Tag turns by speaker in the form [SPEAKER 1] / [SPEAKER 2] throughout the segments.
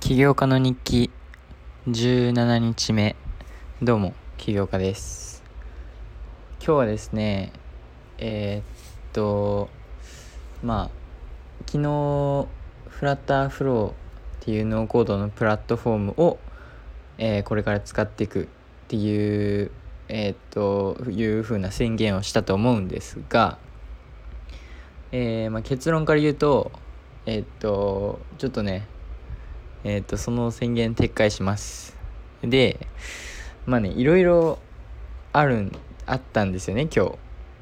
[SPEAKER 1] 起業家の日記17日目。どうも起業家です。今日はですねえー、っとまあ昨日フラッターフローっていうノーコードのプラットフォームを、えー、これから使っていくっていうえー、っというふうな宣言をしたと思うんですが、えーまあ、結論から言うとえっとちょっとねえっ、ー、と、その宣言撤回します。で、まあね、いろいろあるん、あったんですよね、今日。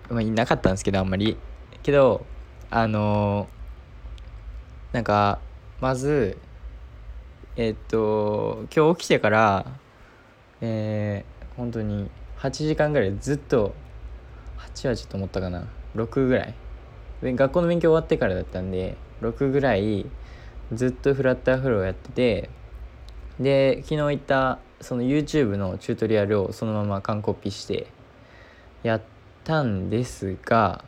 [SPEAKER 1] まあ、いなかったんですけど、あんまり。けど、あのー、なんか、まず、えっ、ー、と、今日起きてから、えー、本当に8時間ぐらいずっと、8はちょっと思ったかな、6ぐらい。学校の勉強終わってからだったんで、6ぐらい、ずっとフラッターフローやっててで昨日行ったその YouTube のチュートリアルをそのまま完コピしてやったんですが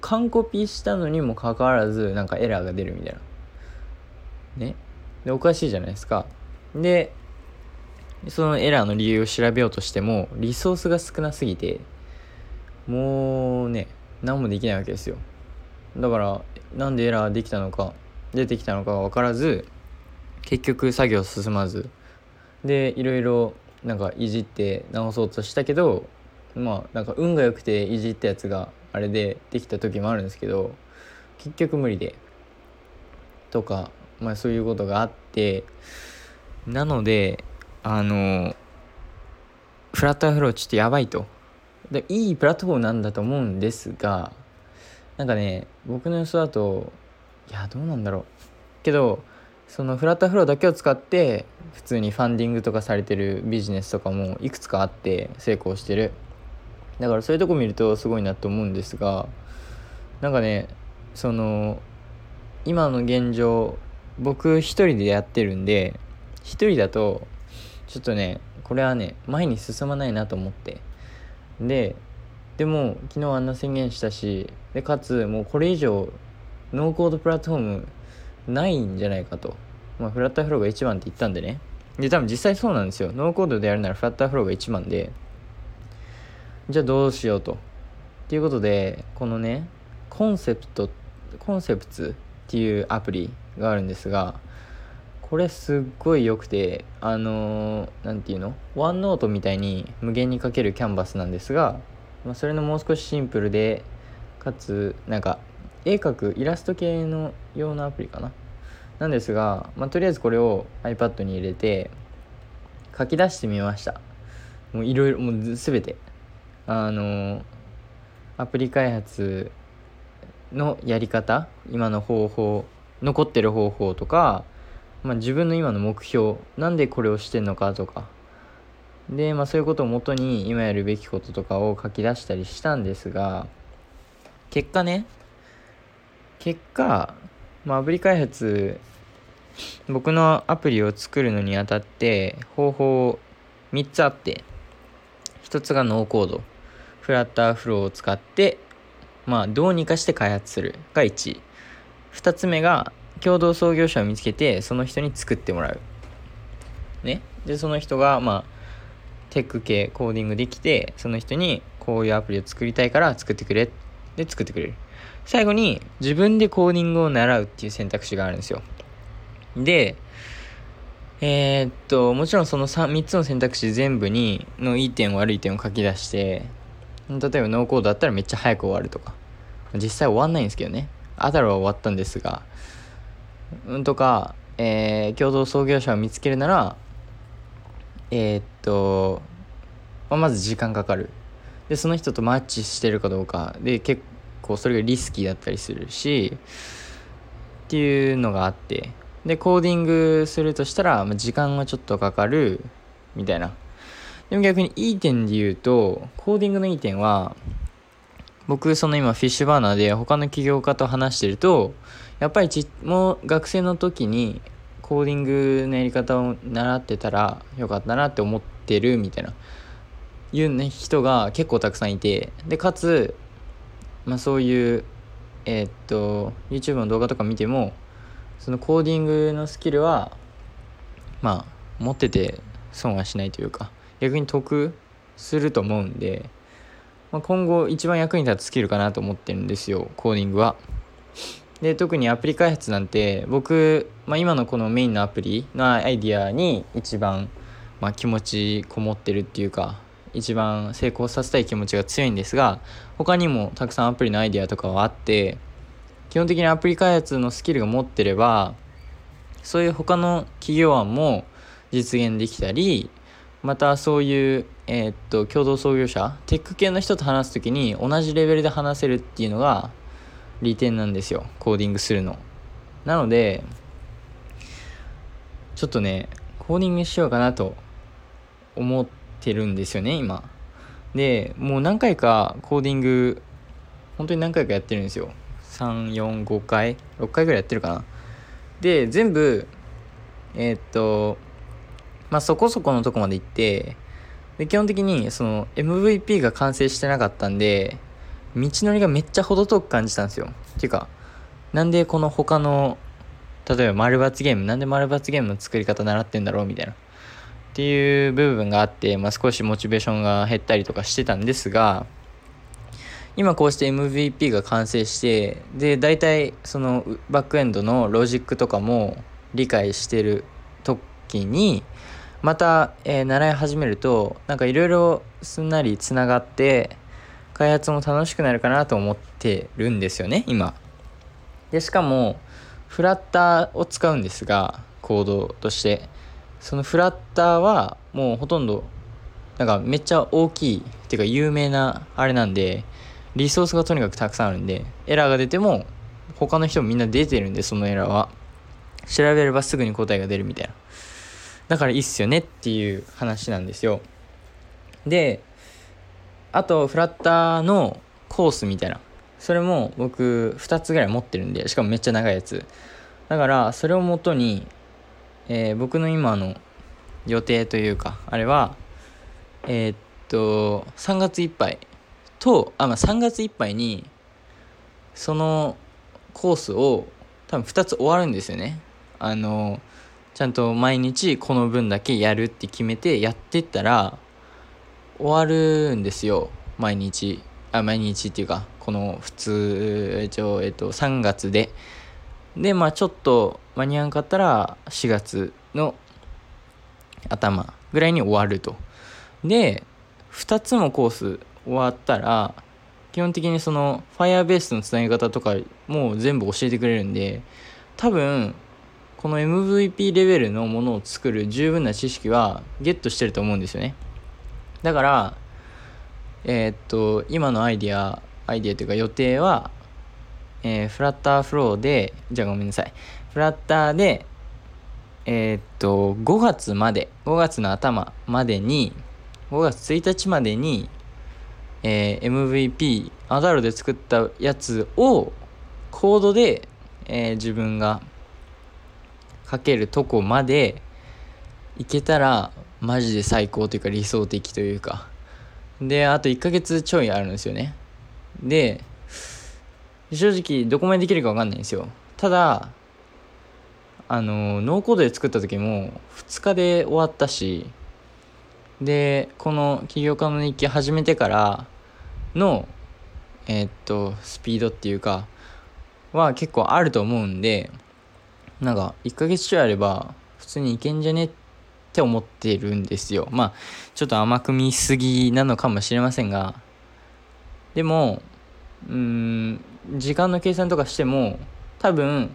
[SPEAKER 1] 完コピしたのにもかかわらずなんかエラーが出るみたいな。ね。でおかしいじゃないですか。でそのエラーの理由を調べようとしてもリソースが少なすぎてもうね何もできないわけですよ。だからなんでエラーできたのか出てきたのかが分からず結局作業進まず。でいろいろなんかいじって直そうとしたけどまあなんか運が良くていじったやつがあれでできた時もあるんですけど結局無理で。とかまあそういうことがあってなのであのフラットアフローちょっとやばいと。でいいプラットフォームなんだと思うんですがなんかね僕の予想だといやどうなんだろう。けどそのフラッターフローだけを使って普通にファンディングとかされてるビジネスとかもいくつかあって成功してる。だからそういうとこ見るとすごいなと思うんですがなんかねその今の現状僕一人でやってるんで一人だとちょっとねこれはね前に進まないなと思って。ででも昨日あんな宣言したしでかつもうこれ以上ノーコードプラットフォームないんじゃないかと。まあ、フラッターフローが1番って言ったんでね。で、多分実際そうなんですよ。ノーコードでやるならフラッターフローが1番で、じゃあどうしようと。っていうことで、このね、コンセプト、コンセプツっていうアプリがあるんですが、これすっごい良くて、あの何、て言うの？ワンノートみたいに無限に書けるキャンバスなんですが、まあ、それのもう少しシンプルで、かつ、なんか絵描くイラスト系の用のアプリかな。なんですが、まあ、とりあえずこれを iPad に入れて書き出してみました。もういろいろもう全て。あのアプリ開発のやり方今の方法残ってる方法とか、まあ、自分の今の目標なんでこれをしてんのかとか。で、まあ、そういうことをもとに今やるべきこととかを書き出したりしたんですが結果ね結果、まあ、アプリ開発僕のアプリを作るのにあたって方法3つあって1つがノーコード FlutterFlow を使ってまあどうにかして開発するが1 2つ目が共同創業者を見つけてその人に作ってもらう。ね。でその人がまあテック系コーディングできてその人にこういうアプリを作りたいから作ってくれ。で作ってくれる。最後に自分でコーディングを習うっていう選択肢があるんですよ。で、えー、っと、もちろんその 3, 3つの選択肢全部にのいい点悪い点を書き出して、例えばノーコードだったらめっちゃ早く終わるとか、実際終わんないんですけどね。アダルは終わったんですが、うんとか、えー、共同創業者を見つけるなら、えー、っと、まあ、まず時間かかる。で、その人とマッチしてるかどうか。で、結構それがリスキーだったりするしっていうのがあってでコーディングするとしたら、ま、時間はちょっとかかるみたいな。でも逆にいい点で言うとコーディングのいい点は僕その今フィッシュバーナーで他の起業家と話してるとやっぱりちもう学生の時にコーディングのやり方を習ってたらよかったなって思ってるみたいな。いう、ね、人が結構たくさんいてでかつまあ、そういうえー、っと YouTube の動画とか見てもそのコーディングのスキルはまあ持ってて損はしないというか逆に得すると思うんで、まあ、今後一番役に立つスキルかなと思ってるんですよコーディングは。で特にアプリ開発なんて僕、まあ、今のこのメインのアプリのアイディアに一番、まあ、気持ちこもってるっていうか一番成功させたい気持ちが強いんですが他にもたくさんアプリのアイデアとかはあって基本的にアプリ開発のスキルが持ってればそういう他の企業案も実現できたりまたそういう、えー、っと共同創業者テック系の人と話す時に同じレベルで話せるっていうのが利点なんですよコーディングするの。なのでちょっとねコーディングしようかなと思っててるんですよね今。でもう何回かコーディング本当に何回かやってるんですよ。345回6回ぐらいやってるかな。で全部えー、っとまあそこそこのとこまで行ってで基本的にその MVP が完成してなかったんで道のりがめっちゃ程遠く感じたんですよ。っていうかなんでこの他の例えば丸抜ゲームなんで丸抜ゲームの作り方習ってんだろうみたいな。っていう部分があって、まあ、少しモチベーションが減ったりとかしてたんですが今こうして MVP が完成してで大体そのバックエンドのロジックとかも理解してる時にまた、えー、習い始めるとなんかいろいろすんなりつながって開発も楽しくなるかなと思ってるんですよね今。でしかもフラッターを使うんですがコードとして。そのフラッターはもうほとんどなんかめっちゃ大きいっていうか有名なあれなんでリソースがとにかくたくさんあるんで、エラーが出ても、他の人もみんな出てるんで、そのエラーは。調べればすぐに答えが出るみたいな。だからいいっすよねっていう話なんですよ。で、あと、フラッターのコースみたいな。それも僕2つぐらい持ってるんで、しかもめっちゃ長いやつ。だから、それをもとに、えー、僕の今の予定というか、あれは、えー、っと、3月いっぱいとあ、まあ、3月いっぱいにそのコースを多分2つ終わるんですよね。あのちゃんと毎日この分だけやるって決めてやってったら終わるんですよ。毎日。あ毎日っていうかこの普通一応、えっと、3月ででまあちょっと間に合わんかったら4月の頭ぐらいに終わると。で2つのコース終わったら基本的にその Firebase のつなぎ方とかもう全部教えてくれるんで多分この MVP レベルのものを作る十分な知識はゲットしてると思うんですよね。だからえー、っと今のアイディアアイディアというか予定は、えー、フラッターフローでじゃあごめんなさい。フラッターでえー、っと5月まで5月の頭までに5月1日までにえー、MVP アダルで作ったやつをコードで、えー、自分が書けるとこまでいけたらマジで最高というか理想的というか。であと1ヶ月ちょいあるんですよね。で正直どこまでできるか分かんないんですよ。ただあのノーコードで作った時も2日で終わったしでこの起業家の日記始めてからのえー、っとスピードっていうかは結構あると思うんでなんか1ヶ月ちょいあれば普通にいけんじゃねって思ってるんですよ。まあちょっと甘く見すぎなのかもしれませんがでもうん時間の計算とかしても多分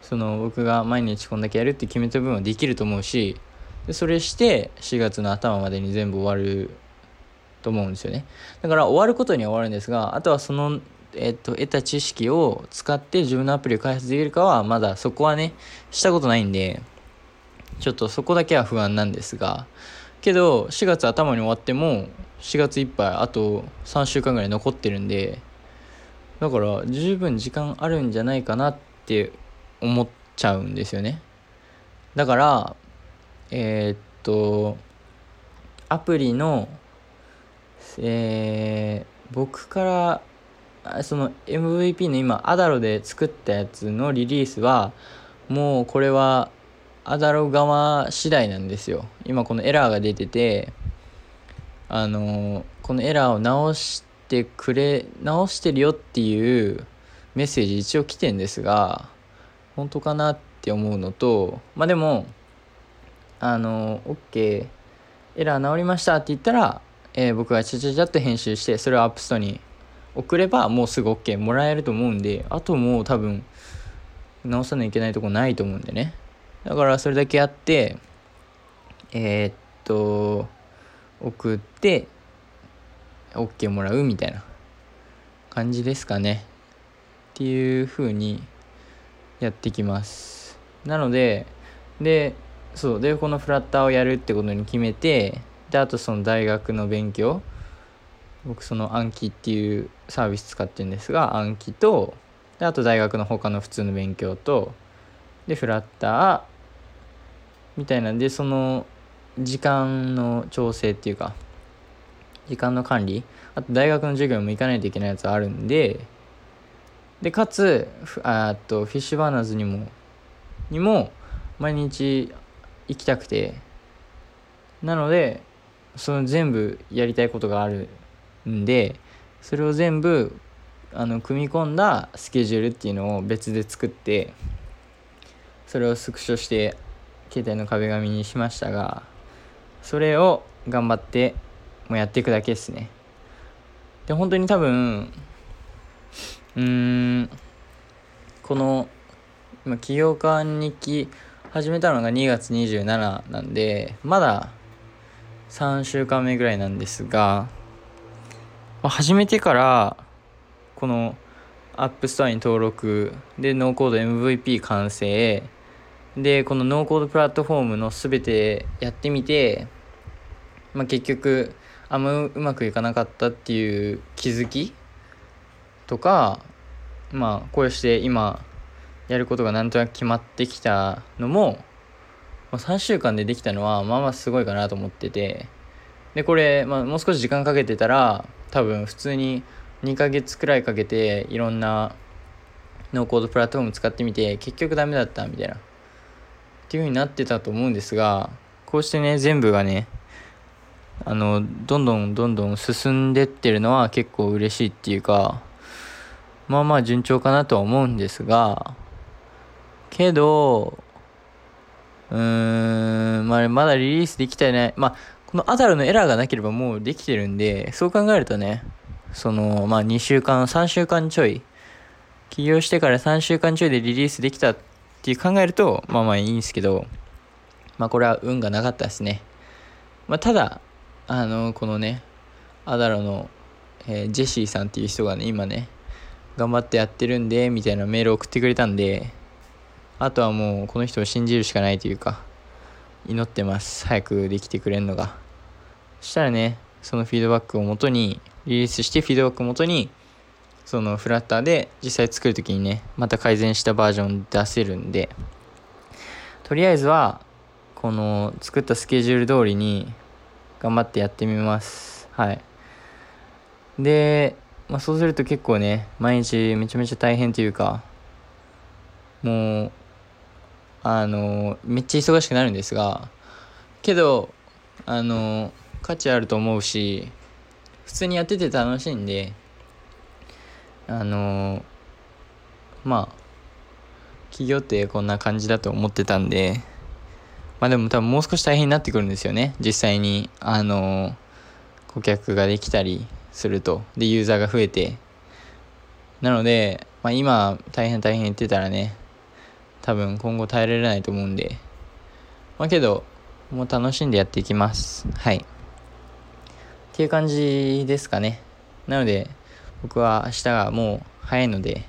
[SPEAKER 1] その僕が毎日こんだけやるって決めた分はできると思うしでそれして4月の頭までに全部終わると思うんですよね。だから終わることには終わるんですがあとはそのえっと、得た知識を使って自分のアプリを開発できるかはまだそこはねしたことないんでちょっとそこだけは不安なんですがけど4月頭に終わっても4月いっぱいあと3週間ぐらい残ってるんでだから十分時間あるんじゃないかなって思っちゃうんですよね。だからえー、っとアプリのえー、僕からその MVP の今アダロで作ったやつのリリースはもうこれはアダロ側次第なんですよ。今このエラーが出ててあのこのエラーを直しててくれ直してるよっていうメッセージ一応来てんですが本当かなって思うのとまあでもあの OK エラー治りましたって言ったら、えー、僕がちゃちゃちゃっと編集してそれをアップストに送ればもうすぐ OK もらえると思うんであともう多分直さなきゃいけないとこないと思うんでね。だからそれだけやってえー、っと送って OK もらうみたいな感じですかね。っていう風にやってきます。なのででそうでこのフラッターをやるってことに決めてであとその大学の勉強僕その暗記っていうサービス使ってるんですが暗記とであと大学の他の普通の勉強とでフラッターみたいなんでその時間の調整っていうか時間の管理。あと大学の授業も行かないといけないやつあるんで。でかつあとフィッシュバーナーズにもにも毎日行きたくて。なのでその全部やりたいことがあるんでそれを全部あの組み込んだスケジュールっていうのを別で作ってそれをスクショして携帯の壁紙にしましたがそれを頑張ってもうやっていくだけですね。で本当に多分うーんこの今起業家日記始めたのが2月27なんでまだ3週間目ぐらいなんですがま始めてからこの App Store に登録でノーコード MVP 完成でこのノーコードプラットフォームの全てやってみて、まあ、結局あんまうまくいかなかったっていう気づきとかまあこうして今やることがなんとなく決まってきたのも、まあ、3週間でできたのはまあまあすごいかなと思ってて。でこれ、まあ、もう少し時間かけてたら多分普通に2ヶ月くらいかけていろんなノーコードプラットフォーム使ってみて結局ダメだったみたいなっていう風になってたと思うんですがこうしてね全部がねあのどんどんどんどん進んでってるのは結構嬉しいっていうかまあまあ順調かなとは思うんですがけどうーんまあまだリリースできてない。まあこのアダルのエラーがなければもうできてるんでそう考えるとねそのまあ2週間3週間ちょい起業してから3週間ちょいでリリースできたっていう考えるとまあまあいいんですけどまあこれは運がなかったですね。まあただあのこのねアダロの、えー、ジェシーさんっていう人がね今ね頑張ってやってるんでみたいなメールを送ってくれたんであとはもうこの人を信じるしかないというか祈ってます。早くできてくれるのが。そしたらねそのフィードバックをもとにリリースしてフィードバックをもとにそのフラッターで実際作る時にねまた改善したバージョン出せるんでとりあえずはこの作ったスケジュール通りに頑張ってやってみます。はい。でまあ、そうすると結構ね毎日めちゃめちゃ大変というかもうあのめっちゃ忙しくなるんですがけどあの価値あると思うし普通にやってて楽しいんであのまあ企業ってこんな感じだと思ってたんでまあでも多分もう少し大変になってくるんですよね。実際にあの顧客ができたりすると。でユーザーが増えて。なので、まあ、今大変大変言ってたらね多分今後耐えられないと思うんで。まあけどもう楽しんでやっていきます。はい。っていう感じですかね。なので僕は明日がもう早いので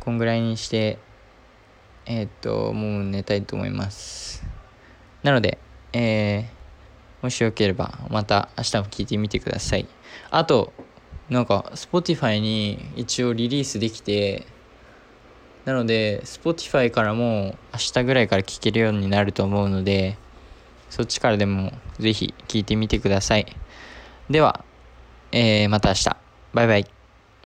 [SPEAKER 1] こんぐらいにしてえー、っともう寝たいと思います。なのでえーもしよければまた明日も聞いてみてください。あと、なんか Spotify に一応リリースできて、なので Spotify からも明日ぐらいから聞けるようになると思うので、そっちからでもぜひ聞いてみてください。では、えー、また明日。バイバイ。